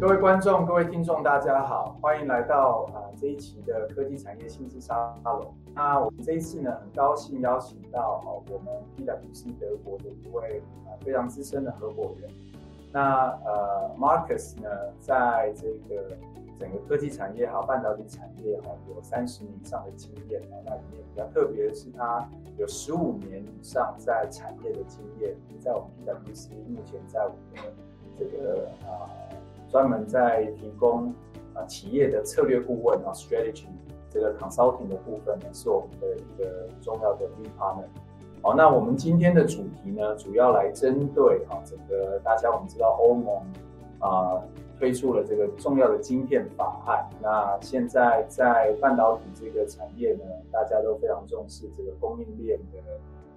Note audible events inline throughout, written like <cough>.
各位观众、各位听众，大家好，欢迎来到啊这一期的科技产业新知沙龙。那我们这一次呢，很高兴邀请到哦我们 PwC 德国的一位啊非常资深的合伙人。那呃，Marcus 呢，在这个整个科技产业哈，半导体产业哈，有三十年以上的经验。那里面比较特别的是，他有十五年以上在产业的经验，在我们 PwC 目前在我们的这个啊。专门在提供啊企业的策略顾问啊 strategy 这个 consulting 的部分呢，是我们的一个重要的 lead partner。好，那我们今天的主题呢，主要来针对啊整个大家我们知道欧盟啊推出了这个重要的晶片法案。那现在在半导体这个产业呢，大家都非常重视这个供应链的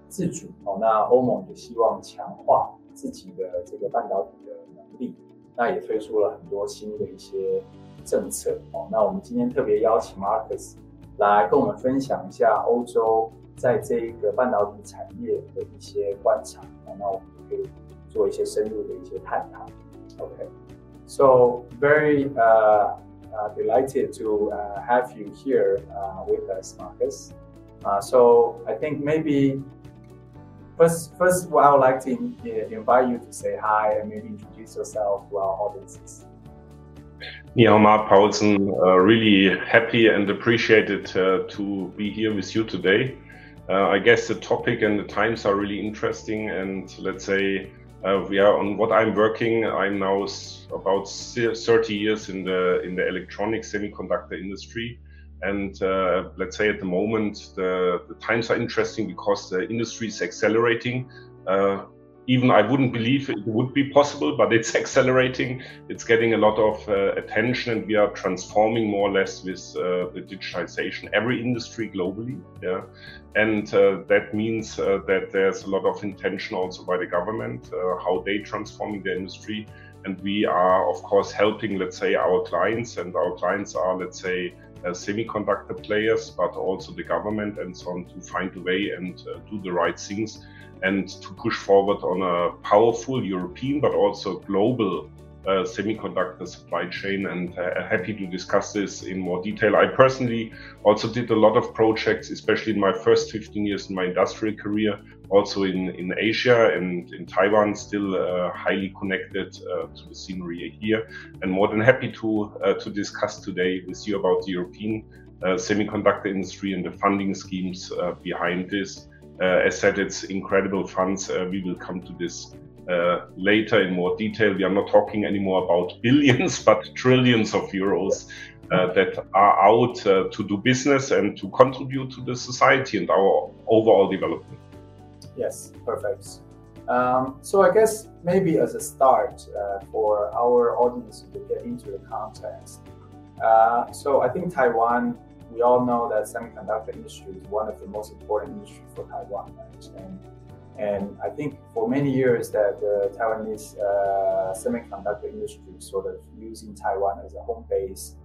自主。哦，那欧盟也希望强化自己的这个半导体的能力。那也推出了很多新的一些政策哦。那我们今天特别邀请 Marcus 来跟我们分享一下欧洲在这一个半导体产业的一些观察。那我们可以做一些深入的一些探讨。OK so very uh, uh, delighted to uh, have you here uh, with us, Marcus. Uh, so I think maybe First, first, well, I would like to invite you to say hi and maybe introduce yourself to our audiences. Yeah, Mark Paulsen, uh, really happy and appreciated uh, to be here with you today. Uh, I guess the topic and the times are really interesting, and let's say uh, we are on what I'm working. I'm now about 30 years in the in the electronic semiconductor industry, and uh, let's say at the moment, the, the, times are interesting because the industry is accelerating. Uh, even I wouldn't believe it would be possible, but it's <laughs> accelerating. It's getting a lot of uh, attention, and we are transforming more or less with uh, the digitization every industry globally. Yeah, and uh, that means uh, that there's a lot of intention also by the government how they transforming the industry, and we are of course helping, let's say, our clients, and our clients are, let's say uh, semiconductor players, but also the government and so on to find a way and uh, do the right things and to push forward on a powerful European but also global uh, semiconductor supply chain and uh, happy to discuss this in more detail. I personally also did a lot of projects, especially in my first 15 years in my industrial career, also in, in Asia and in Taiwan, still uh, highly connected uh, to the scenery here. And more than happy to, uh, to discuss today with you about the European semiconductor industry and the funding schemes behind this. As said, it's incredible funds. we will come to this later in more detail. We are not talking anymore about <laughs> billions, but trillions of euros. Uh, that are out uh, to do business and to contribute to the society and our overall development. Yes, perfect. Um, so I guess maybe as a start uh, for our audience to get into the context. Uh, so I think Taiwan, we all know that semiconductor industry is one of the most important industries for Taiwan, right? And, and I think for many years that the Taiwanese uh, semiconductor industry sort of using Taiwan as a home base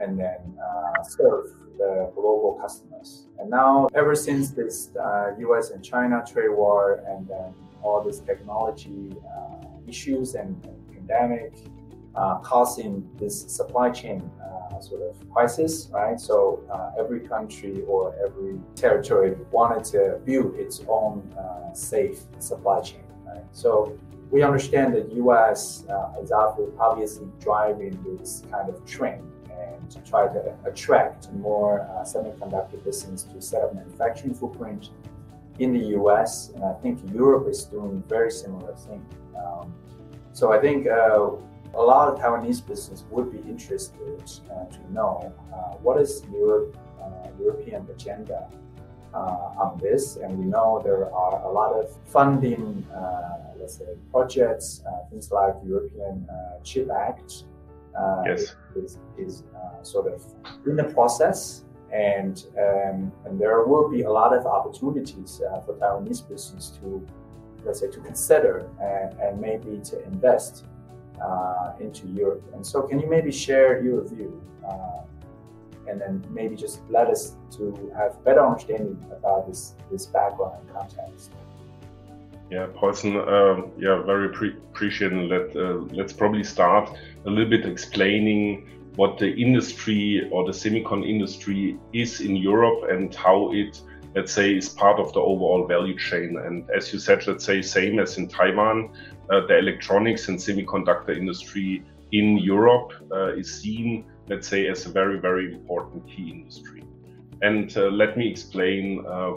and then uh, serve the global customers. And now, ever since this uh, U.S. and China trade war, and then all this technology uh, issues and, and pandemic uh, causing this supply chain uh, sort of crisis, right? So uh, every country or every territory wanted to build its own safe supply chain, right? So we understand that U.S. is obviously driving this kind of trend and to try to attract more uh, semiconductor business to set up manufacturing footprint in the US. And I think Europe is doing very similar thing. Um, so I think uh, a lot of Taiwanese business would be interested uh, to know uh, what is Europe, uh, European agenda uh, on this. And we know there are a lot of funding, let's say, projects, things like the European Chip Act, uh, yes. is, is uh, sort of in the process. And, um, and there will be a lot of opportunities uh, for Taiwanese business to, let's say, to consider and, and maybe to invest into Europe. And so, can you maybe share your view and then maybe just let us to have better understanding about this this background and context. Yeah, Paulsen, uh, yeah, very pre- appreciating. Let, uh, let's probably start a little bit explaining what the industry or the semicon industry is in Europe and how it, let's say, is part of the overall value chain. And as you said, let's say, same as in Taiwan, uh, the electronics and semiconductor industry in Europe uh, is seen, let's say, as a very, very important key industry. And uh, let me explain uh,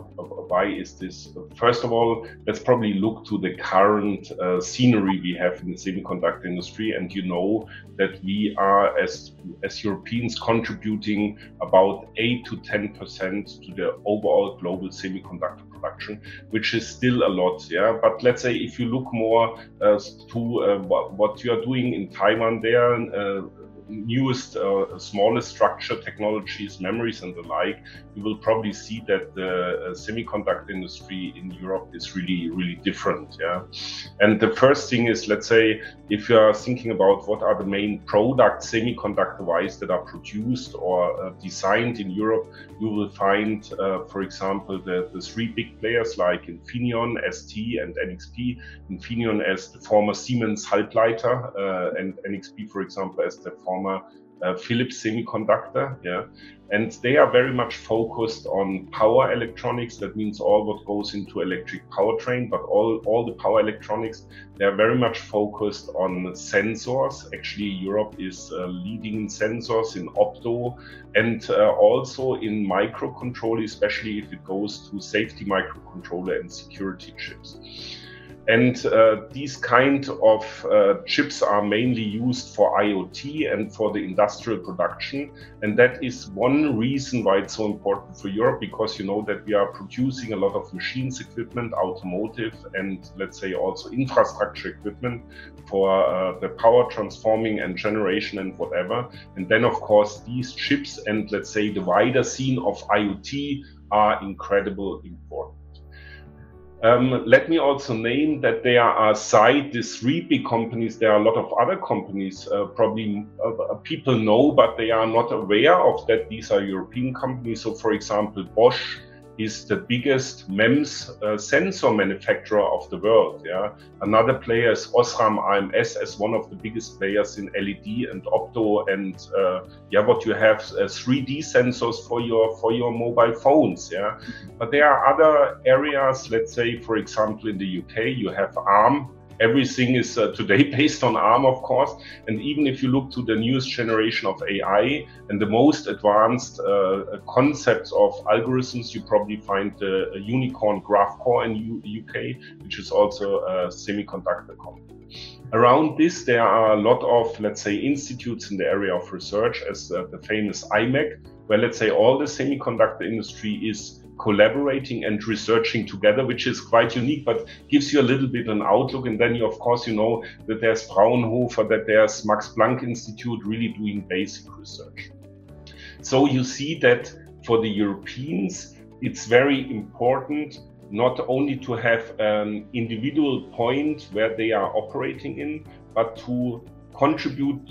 why is this. First of all, let's probably look to the current uh, scenery we have in the semiconductor industry. And you know that we are, as, as Europeans, contributing about 8 to 10% to the overall global semiconductor production, which is still a lot. Yeah. But let's say if you look more uh, to uh, what, what, you are doing in Taiwan there, uh, newest, uh, smallest structure technologies, memories, and the like, you will probably see that the uh, semiconductor industry in Europe is really, really different. Yeah. And the first thing is, let's say, if you are thinking about what are the main products semiconductor wise that are produced or uh, designed in Europe, you will find, uh, for example, the, the three big players like Infineon, ST, and NXP. Infineon as the former Siemens Halbleiter, uh, and NXP, for example, as the former former uh, Philips semiconductor. Yeah. And they are very much focused on power electronics. That means all what goes into electric powertrain, but all, all the power electronics, they are very much focused on sensors. Actually, Europe is uh, leading in sensors, in opto, and uh, also in microcontroller, especially if it goes to safety microcontroller and security chips. And uh, these kind of uh, chips are mainly used for IoT and for the industrial production. And that is one reason why it's so important for Europe, because you know that we are producing a lot of machines equipment, automotive, and let's say also infrastructure equipment for uh, the power transforming and generation and whatever. And then, of course, these chips and let's say the wider scene of IoT are incredible important. Um, let me also name that there are aside these three big companies, there are a lot of other companies uh, probably uh, uh, people know, but they are not aware of that. These are European companies. So, for example, Bosch is the biggest MEMS uh, sensor manufacturer of the world. Yeah, another player is Osram IMS as one of the biggest players in LED and opto and uh, yeah, what you have uh, 3D sensors for your for your mobile phones. Yeah, but there are other areas. Let's say, for example, in the UK, you have ARM everything is uh, today <laughs> based on ARM, of course. And even if you look to the newest generation of AI and the most advanced uh, concepts of algorithms, you probably find the unicorn GraphCore in U UK, which is also a semiconductor company. Around this, there are a lot of, let's say, institutes in the area of research, as uh, the famous IMEC, where let's say all the semiconductor industry is collaborating and researching together, which is quite unique, but gives you a little bit an outlook. And then, you, of course, you know that there's Fraunhofer, that there's Max Planck Institute really doing basic research. So you see that for the Europeans, it's very important not only to have an individual point where they are operating in, but to contribute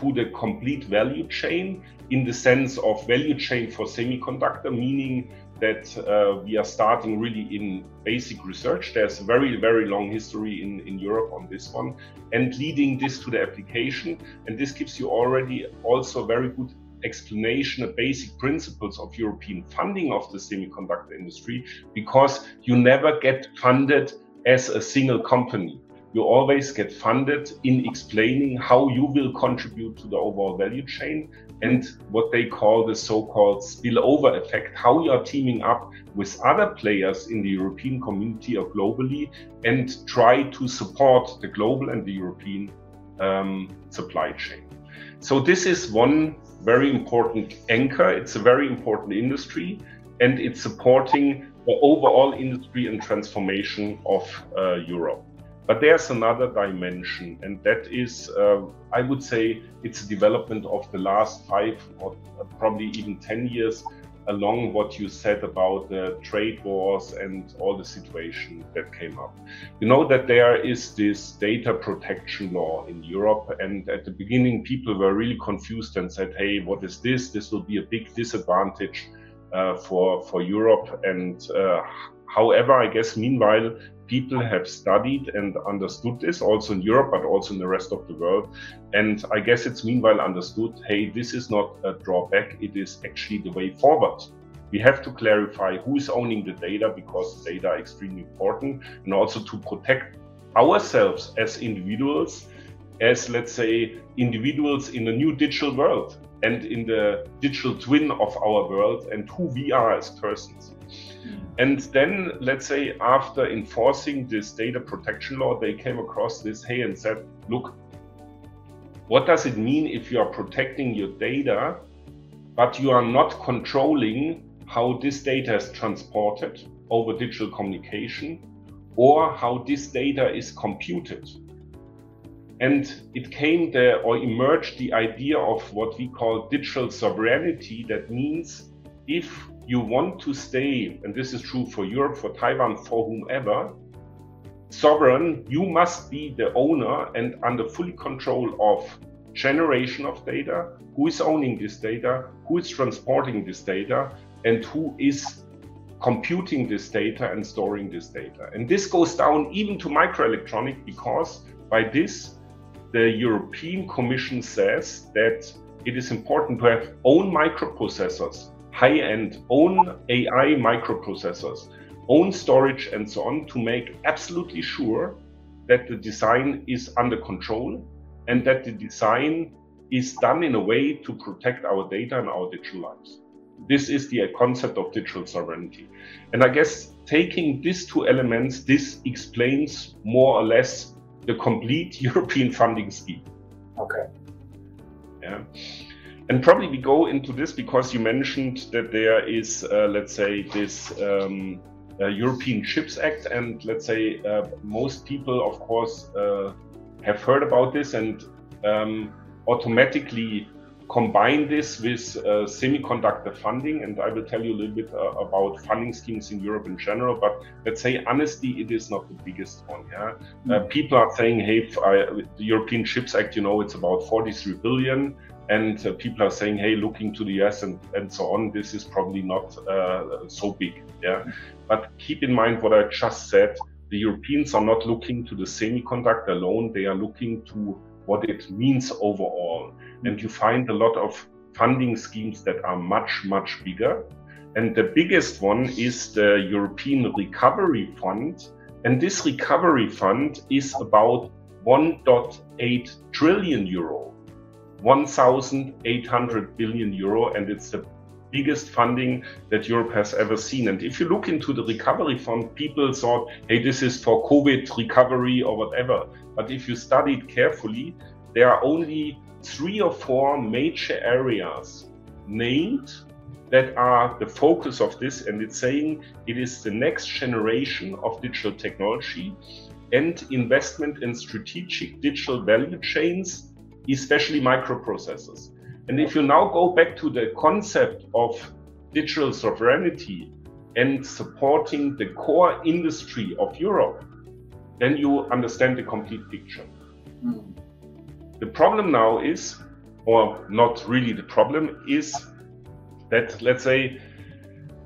to the complete value chain in the sense of value chain for semiconductor, meaning that uh, we are starting really in basic research. There's a very, very long history in, in Europe on this one and leading this to the application. And this gives you already also very good explanation of basic principles of European funding of the semiconductor industry because you never get funded as a single company you always get funded in explaining how you will contribute to the overall value chain and what they call the so-called spillover effect, how you are teaming up with other players in the European community or globally and try to support the global and the European um, supply chain. So this is one very important anchor. It's a very important industry and it's supporting the overall industry and transformation of uh, Europe. But there's another dimension, and that is, uh, I would say, it's a development of the last five or probably even 10 years along what you said about the trade wars and all the situation that came up. You know that there is this data protection law in Europe, and at the beginning, people were really confused and said, hey, what is this? This will be a big disadvantage uh, for, for Europe. And uh, However, I guess meanwhile, people have studied and understood this also in Europe, but also in the rest of the world. And I guess it's meanwhile understood hey, this is not a drawback, it is actually the way forward. We have to clarify who is owning the data because data are extremely important and also to protect ourselves as individuals, as let's say individuals in a new digital world and in the digital twin of our world and who we are as persons. Hmm. And then, let's say, after enforcing this data protection law, they came across this hey and said, look, what does it mean if you are protecting your data, but you are not controlling how this data is transported over digital communication or how this data is computed? And it came there or emerged the idea of what we call digital sovereignty. That means if you want to stay, and this is true for Europe, for Taiwan, for whomever, sovereign, you must be the owner and under full control of generation of data, who is owning this data, who is transporting this data, and who is computing this data and storing this data. And this goes down even to microelectronic because by this, the European Commission says that it is important to have own microprocessors high-end own AI microprocessors, own storage and so on to make absolutely sure that the design is under control and that the design is done in a way to protect our data and our digital lives. This is the concept of digital sovereignty. And I guess taking these two elements, this explains more or less the complete <laughs> European funding scheme. Okay. Yeah. And probably we go into this because you mentioned that there is, uh, let's say, this um, uh, European Chips Act, and let's say uh, most people, of course, uh, have heard about this. And um, automatically combine this with uh, semiconductor funding. And I will tell you a little bit uh, about funding schemes in Europe in general. But let's say, honestly, it is not the biggest one. Yeah, mm. people are saying, hey, I, the European Chips Act, you know, it's about 43 billion and uh, people are saying, hey, looking to the US and, and so on, this is probably not uh, so big. Yeah. But keep in mind what I just said. The Europeans are not looking to the semiconductor alone. They are looking to what it means overall. And you find a lot of funding schemes that are much, much bigger. And the biggest one is the European Recovery Fund. And this recovery fund is about 1.8 trillion euro. 1,800 billion euro, and it's the biggest funding that Europe has ever seen. And if you look into the recovery fund, people thought, hey, this is for COVID recovery or whatever. But if you study it carefully, there are only three or four major areas named that are the focus of this. And it's saying it is the next generation of digital technology and investment in strategic digital value chains especially microprocessors. And if you now go back to the concept of digital sovereignty and supporting the core industry of Europe, then you understand the complete picture. Mm. The problem now is, or not really the problem, is that, let's say,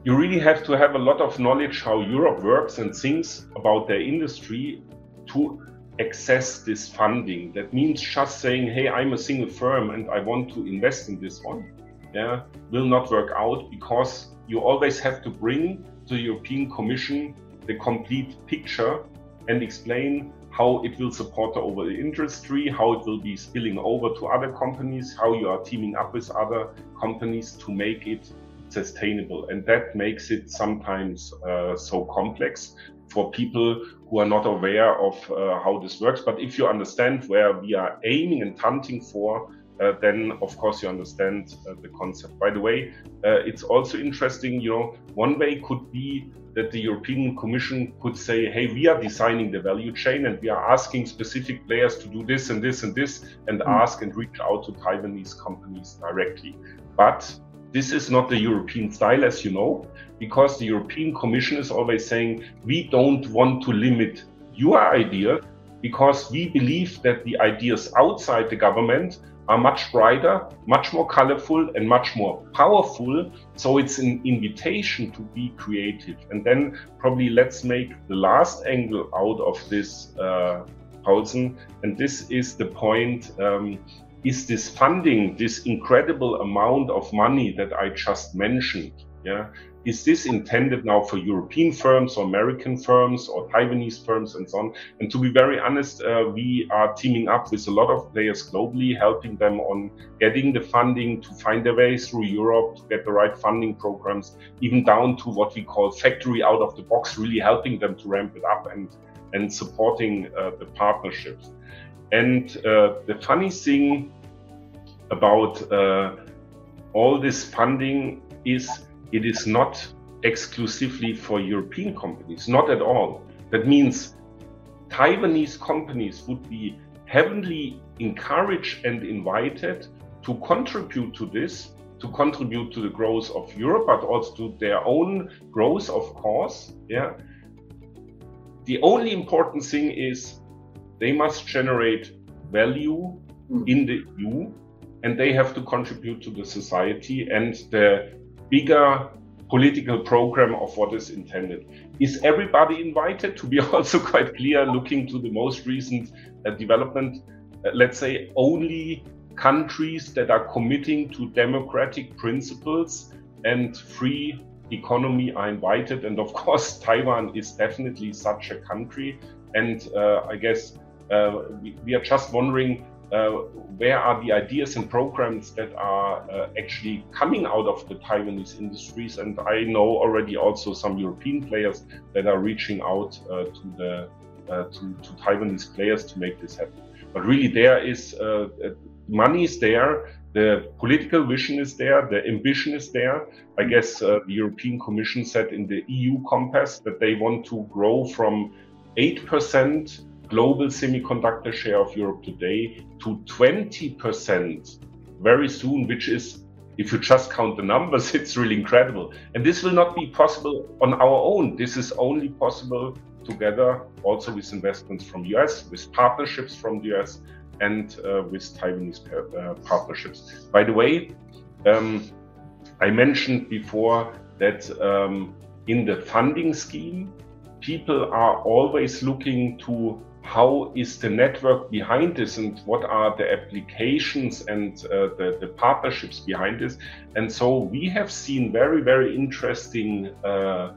you really have to have a lot of knowledge how Europe works and thinks about their industry to access this funding. That means just saying, hey, I'm a single firm and I want to invest in this one, yeah, will not work out because you always have to bring to the European Commission the complete picture and explain how it will support the overall industry, how it will be spilling over to other companies, how you are teaming up with other companies to make it sustainable. And that makes it sometimes uh, so complex for people who are not aware of uh, how this works. But if you understand where we are aiming and hunting for, uh, then of course you understand uh, the concept. By the way, uh, it's also interesting, you know, one way could be that the European Commission could say, hey, we are designing the value chain and we are asking specific players to do this and this and this and mm. ask and reach out to Taiwanese companies directly. But this is not the European style, as you know, because the European Commission is always saying we don't want to limit your idea because we believe that the ideas outside the government are much brighter, much more colorful, and much more powerful. So it's an invitation to be creative. And then probably let's make the last angle out of this, uh, Paulsen. And this is the point. Um, is this funding, this incredible amount of money that I just mentioned, yeah, is this intended now for European firms or American firms or Taiwanese firms and so on? And to be very honest, uh, we are teaming up with a lot of players globally, helping them on getting the funding to find their way through Europe, to get the right funding programs, even down to what we call factory out of the box, really helping them to ramp it up and, and supporting uh, the partnerships. And uh, the funny thing about uh, all this funding is it is not exclusively for European companies, not at all. That means Taiwanese companies would be heavily encouraged and invited to contribute to this, to contribute to the growth of Europe, but also to their own growth, of course. Yeah. The only important thing is they must generate value mm. in the EU and they have to contribute to the society and the bigger political program of what is intended. Is everybody invited? To be <laughs> also quite clear, looking to the most recent uh, development, uh, let's say only countries that are committing to democratic principles and free economy are invited. And of <laughs> course, Taiwan is definitely such a country. And uh, I guess uh, we, we, are just wondering where are the ideas and programs that are uh, actually coming out of the Taiwanese industries. And I know already also some European players that are reaching out uh, to the to, to, Taiwanese players to make this happen. But really, there is money is there, the political vision is there, the ambition is there. I guess uh, the European Commission said in the EU Compass that they want to grow from 8% global semiconductor share of Europe today to 20% very soon, which is, if you just count the numbers, <laughs> it's really incredible. And this will not be possible on our own. This is only possible together also with investments from US, with partnerships from the US, and uh, with Taiwanese uh, partnerships. By the way, um, I mentioned before that um, in the funding scheme, people are always looking to how is the network behind this and what are the applications and uh, the, the, partnerships behind this. And so we have seen very, very interesting uh,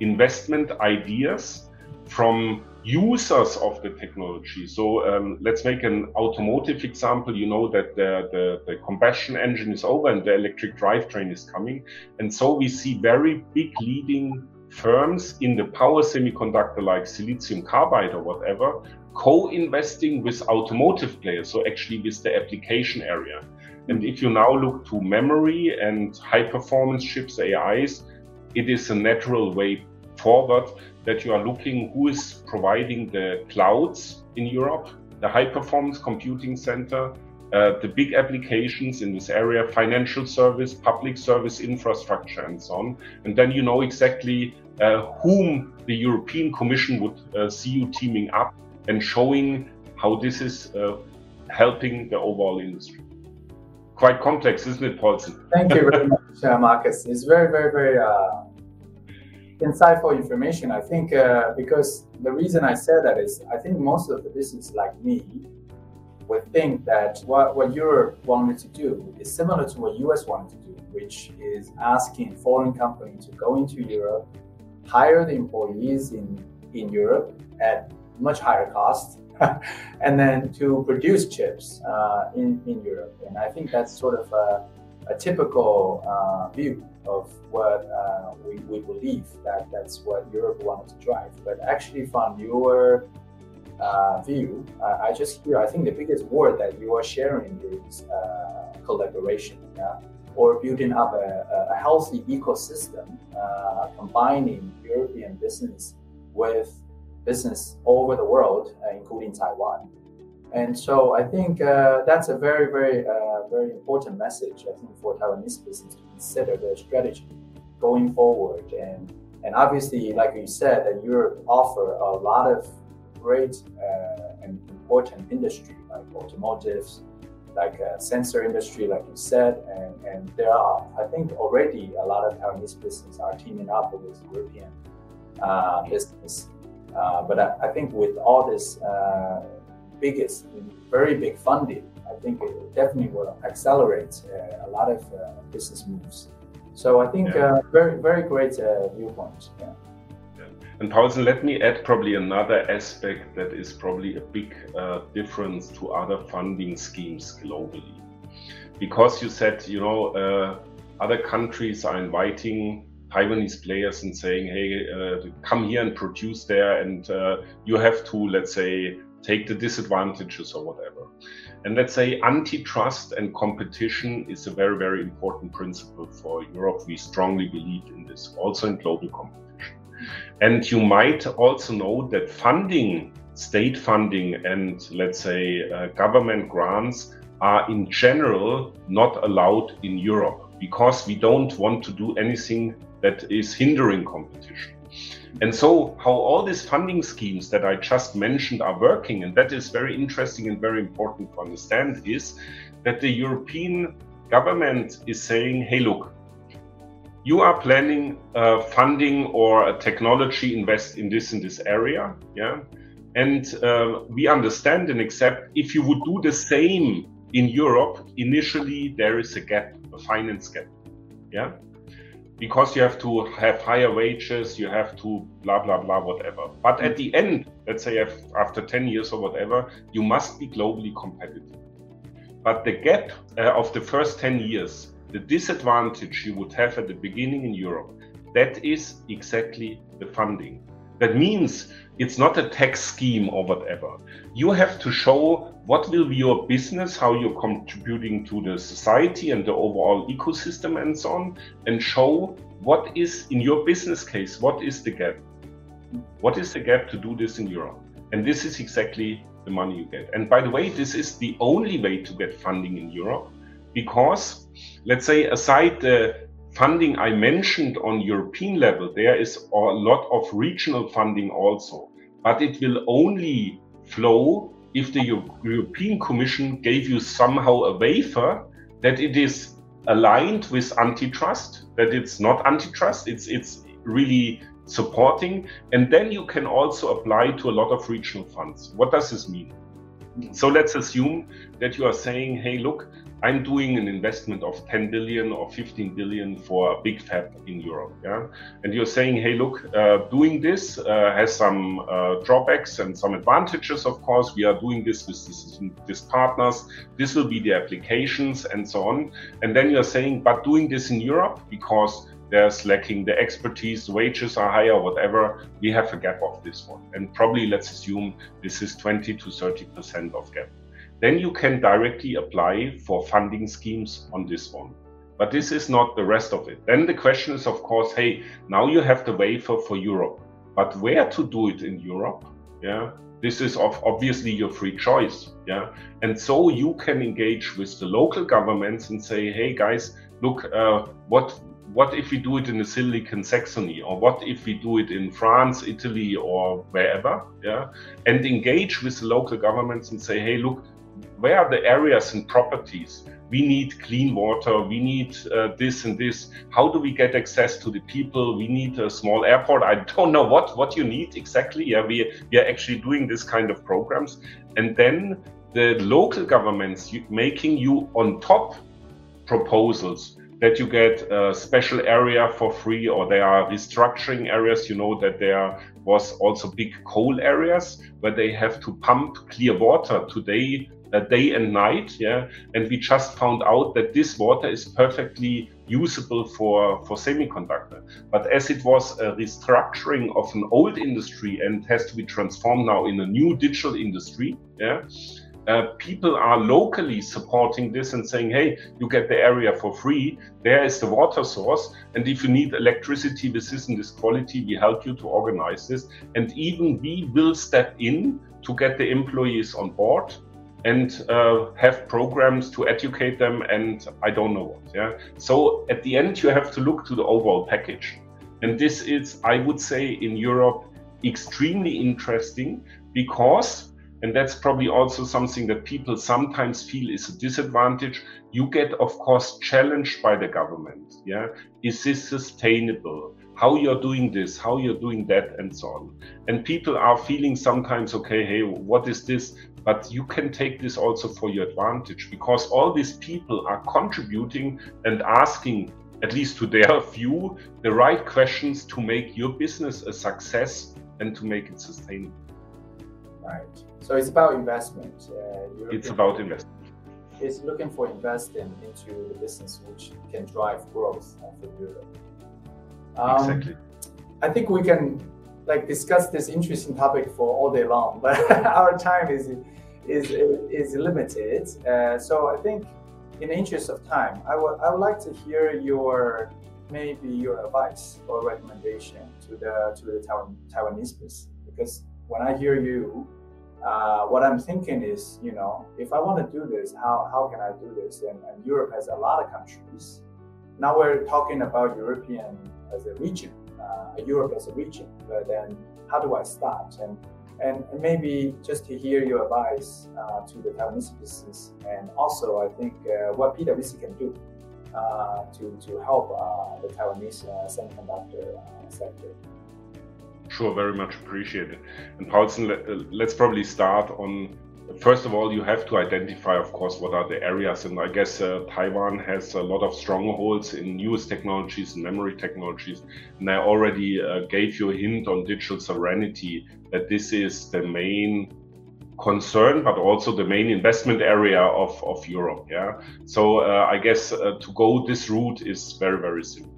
investment ideas from users of the technology. So um, let's make an automotive example. You know that the, the, the, combustion engine is over and the electric drivetrain is coming. And so we see very big leading firms in the power semiconductor like silicon carbide or whatever co-investing with automotive players so actually with the application area and if you now look to memory and high performance chips ais it is a natural way forward that you are looking who is providing the clouds in europe the high performance computing center uh, the big applications in this area, financial service, public service infrastructure, and so on. And then you know exactly whom the European Commission would uh, see you teaming up and showing how this is uh, helping the overall industry. Quite complex, isn't it, Paulsen? Thank you very much, uh, Marcus. It's very, very, very uh, insightful information. I think because the reason I said that is I think most of the business like me would think that what, what Europe wanted to do is similar to what US wanted to do, which is asking foreign companies to go into Europe, hire the employees in, in Europe at much higher cost, <laughs> and then to produce chips uh, in, in Europe. And I think that's sort of a, a typical uh, view of what uh, we, we believe that that's what Europe wanted to drive. But actually, from your uh, view, I just hear, I think the biggest word that you are sharing is uh, collaboration, yeah? Or building up a, a healthy ecosystem, uh, combining European business with business all over the world, uh, including Taiwan. And so I think uh, that's a very, very, very important message, I think, for Taiwanese business to consider their strategy going forward. And, and obviously, like you said, that Europe offer a lot of great uh, and important industry like automotives, like a sensor industry, like you said, and, and there are, I think, already a lot of Taiwanese businesses are teaming up with European uh, business. Uh, but I, I, think with all this uh, biggest, very big funding, I think it definitely will accelerate uh, a lot of uh, business moves. So I think yeah. Uh, very, very great viewpoint. Yeah. And Paulsen, let me add probably another aspect that is probably a big uh, difference to other funding schemes globally. Because you said, you know, uh, other countries are inviting Taiwanese players and saying, hey, uh, come here and produce there, and uh, you have to, let's say, take the disadvantages or whatever. And let's say antitrust and competition is a very, very important principle for Europe. We strongly believe in this, also in global competition. And you might also know that funding, state funding, and let's say uh, government grants are in general not allowed in Europe because we don't want to do anything that is hindering competition. And so, how all these funding schemes that I just mentioned are working, and that is very interesting and very important to understand, is that the European government is saying, hey, look, you are planning uh, funding or a technology invest in this in this area, yeah, and uh, we understand and accept if you would do the same in Europe, initially there is a gap, a finance gap, yeah, because you have to have higher wages, you have to blah blah blah whatever. But at the end, let's say after 10 years or whatever, you must be globally competitive. But the gap uh, of the first 10 years the disadvantage you would have at the beginning in Europe, that is exactly the funding. That means it's not a tax scheme or whatever. You have to show what will be your business, how you're contributing to the society and the overall ecosystem and so on, and show what is in your business case, what is the gap? What is the gap to do this in Europe? And this is exactly the money you get. And by the way, this is the only way to get funding in Europe because let's say aside the funding I mentioned on European level, there is a lot of regional funding also, but it will only flow if the European Commission gave you somehow a waiver that it is aligned with antitrust, that it's not antitrust, it's it's really supporting, and then you can also apply to a lot of regional funds. What does this mean? So let's assume that you are saying, hey, look, I'm doing an investment of 10 billion or 15 billion for a big fab in Europe. Yeah. And you're saying, hey, look, uh, doing this uh, has some uh, drawbacks and some advantages, of course. We are doing this with this, this partners. This will be the applications and so on. And then you're saying, but doing this in Europe because there's lacking the expertise, wages are higher, whatever, we have a gap of this one. And probably let's assume this is 20 to 30% of gap. Then you can directly apply for funding schemes on this one. But this is not the rest of it. Then the question is, of course, hey, now you have the waiver for Europe, but where to do it in Europe? Yeah, this is of obviously your free choice. Yeah, and so you can engage with the local governments and say, hey guys, look, uh, what what if we do it in the Silicon Saxony, or what if we do it in France, Italy, or wherever? Yeah, and engage with the local governments and say, hey, look, where are the areas and properties? We need clean water. We need uh, this and this. How do we get access to the people? We need a small airport. I don't know what what you need exactly. Yeah, we we are actually doing this kind of programs, and then the local governments making you on top proposals that you get a special area for free or there are restructuring areas you know that there was also big coal areas where they have to pump clear water today uh, day and night yeah? And we just found out that this water is perfectly usable for for semiconductor. But as it was a restructuring of an old industry and has to be transformed now in a new digital industry yeah uh, people are locally supporting this and saying, hey, you get the area for free. There is the water source. And if you need electricity this and this quality, we help you to organize this. And even we will step in to get the employees on board and uh, have programs to educate them and I don't know what. Yeah. So at the end, you have to look to the overall package. And this is, I would say, in Europe, extremely interesting because and that's probably also something that people sometimes feel is a disadvantage. You get, of course, challenged by the government. Yeah, is this sustainable? How you're doing this? How you're doing that, and so on. And people are feeling sometimes, okay, hey, what is this? But you can take this also for your advantage because all these people are contributing and asking at least to their <laughs> view, the right questions to make your business a success and to make it sustainable. Right. So it's about investment. Uh, it's about investment. It's looking for investing into the business which can drive growth for Europe. Um, exactly. I think we can like discuss this interesting topic for all day long, <laughs> but our time is is is limited. Uh, so I think in the interest of time, I would I would like to hear your maybe your advice or recommendation to the to the Taiwan, Taiwanese business because when I hear you, uh, what I'm thinking is, you know, if I want to do this, how, how can I do this? And, and, Europe has a lot of countries. Now we're talking about European as a region, uh, Europe as a region. But then, how do I start? And and, maybe just to hear your advice uh, to the Taiwanese business, and also I think uh, what PwC can do uh, to, to help the Taiwanese semiconductor sector. Sure, very much appreciated. And Paulsen, let, us probably start on first of all, you have to identify, of course, what are the areas. And I guess uh, Taiwan has a lot of strongholds in newest technologies and memory technologies. And I already uh, gave you a hint on digital sovereignty that this is the main concern, but also the main investment area of, of Europe. Yeah. So uh, I guess uh, to go this route is very, very simple.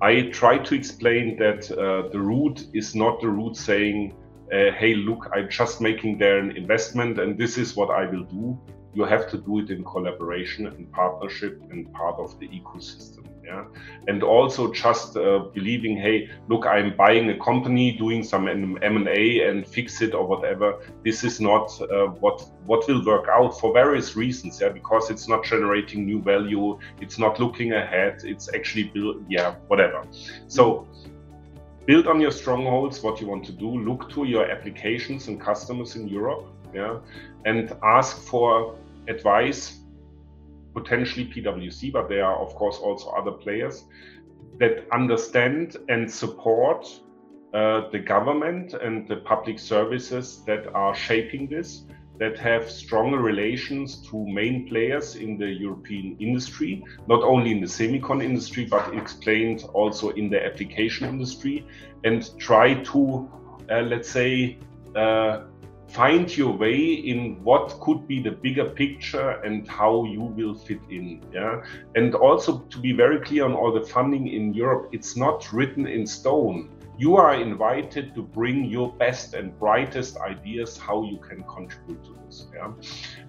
I try to explain that uh, the route is not the route saying, uh, hey, look, I'm just making there an investment and this is what I will do. You have to do it in collaboration and partnership and part of the ecosystem. Yeah. And also just uh, believing, hey, look, I'm buying a company, doing some M&A and fix it or whatever. This is not uh, what what will work out for various reasons. Yeah, because it's not generating new value. It's not looking ahead. It's actually build, yeah, whatever. So build on your strongholds what you want to do look to your applications and customers in europe yeah and ask for advice potentially pwc but there are of course also other players that understand and support uh, the government and the public services that are shaping this that have stronger relations to main players in the European industry, not only in the semicon industry, but explained also in the application industry, and try to, uh, let's say, uh, find your way in what could be the bigger picture and how you will fit in yeah? And also to be very clear on all the funding in europe it's not written in stone you are invited to bring your best and brightest ideas how you can contribute to this yeah?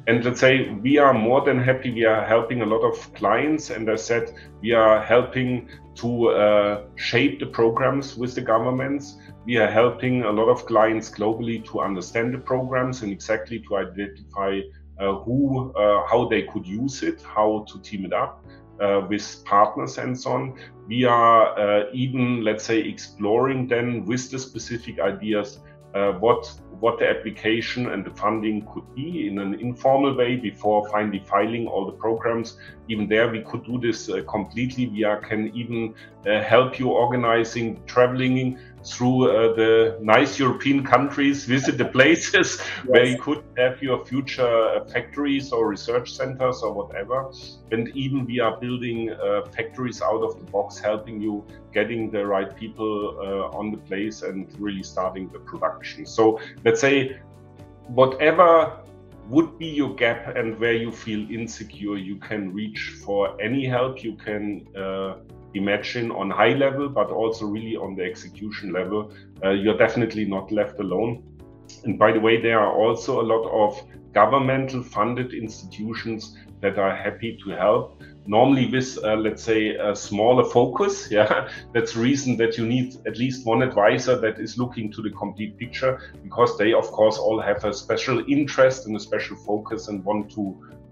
And let's say we are more than happy we are helping a lot of clients and i said we are helping to uh, shape the programs with the governments. We are helping a lot of clients globally to understand the programs and exactly to identify uh, who uh, how they could use it how to team it up with partners and so on. We are uh, even, let's say, exploring then with the specific ideas uh, what what the application and the funding could be in an informal way before finally filing all the programs. Even there, we could do this uh, completely. We are, can even uh, help you organizing, traveling through uh, the nice European countries, visit the places <laughs> yes. where you could have your future uh, factories or research centers or whatever. And even we are building uh, factories out of the box, helping you getting the right people uh, on the place and really starting the production. So let's say whatever would be your gap and where you feel insecure, you can reach for any help you can uh, imagine on high level, but also really on the execution level. Uh, you're definitely not left alone. And by the way, there are also a lot of governmental funded institutions that are happy to help. Normally, with uh, let's say a smaller focus, <laughs> yeah, that's reason that you need at least one advisor that is looking to the complete picture, because they, of course, all have a special interest and a special focus and want to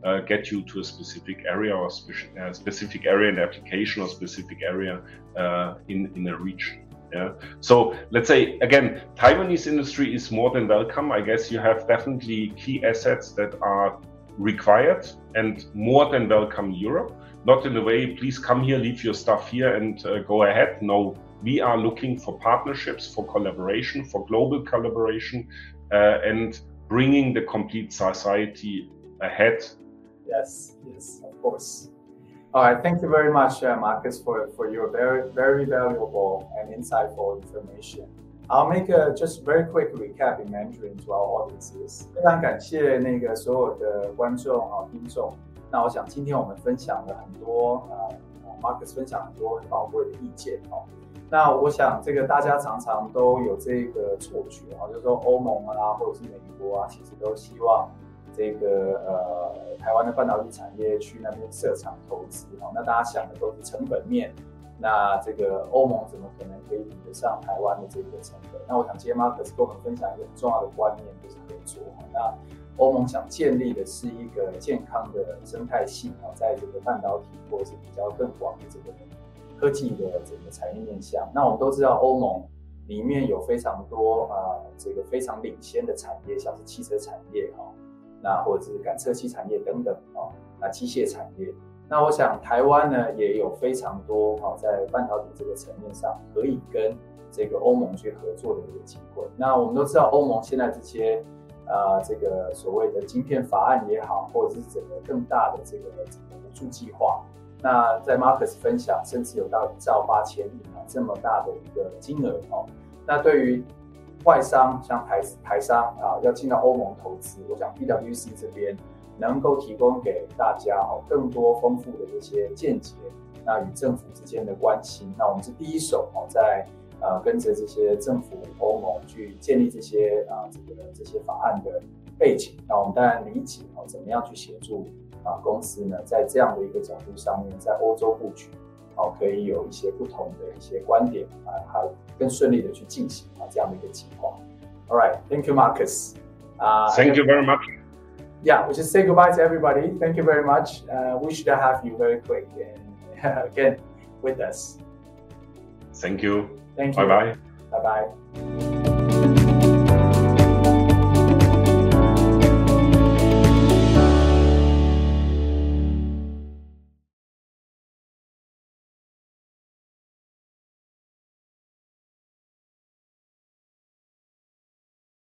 uh, get you to a specific area or spe uh, specific area in application or specific area uh, in, in a region. Yeah. So let's say again, Taiwanese industry is more than welcome. I guess you have definitely key assets that are required and more than welcome Europe. Not in a way, please come here, leave your stuff here and uh, go ahead. No, we are looking for partnerships, for collaboration, for global collaboration, uh, and bringing the complete society ahead. Yes, yes, of course. All right, thank you very much, uh, Marcus, for, for your very, very valuable and insightful information. I'll make a just very quick recap in Mandarin to our audiences. 非常感谢那个所有的观众啊、听众。那我想今天我们分享了很多呃，Marcus 分享很多很宝贵的意见哦。那我想这个大家常常都有这个错觉啊，就是说欧盟啊，或者是美国啊，其实都希望。 这个呃，台湾的半导体产业去那边设厂投资哦，那大家想的都是成本面，那这个欧盟怎么可能可以比得上台湾的这个成本？那我想今天 Marcus 跟我们分享一个很重要的观念，就是合作。那欧盟想建立的是一个健康的生态系啊，在这个半导体或者是比较更广的这个科技的整个产业面向。那我们都知道欧盟里面有非常多啊，这个非常领先的产业，像是汽车产业哈。那或者是感测器产业等等啊，那机械产业，那我想台湾呢也有非常多哈，在半导体这个层面上可以跟这个欧盟去合作的一个机会。那我们都知道欧盟现在这些呃这个所谓的晶片法案也好，或者是整个更大的这个补助计划，那在 Marcus 分享，甚至有到一兆八千亿啊这么大的一个金额哦，那对于外商像台台商啊，要进到欧盟投资，我想 PWC 这边能够提供给大家哦更多丰富的这些见解，那与政府之间的关系，那我们是第一手哦，在呃跟着这些政府欧盟去建立这些啊这个这些法案的背景，那我们当然理解哦怎么样去协助啊公司呢，在这样的一个角度上面，在欧洲布局。哦，可以有一些不同的一些观点啊，还更顺利的去进行啊这样的一个计划。All right, thank you, Marcus. Uh, thank you very much. Yeah, we just say goodbye to everybody. Thank you very much. Uh, we should have you very quick and again <laughs> with us. Thank you. Thank you. Bye bye. Bye bye.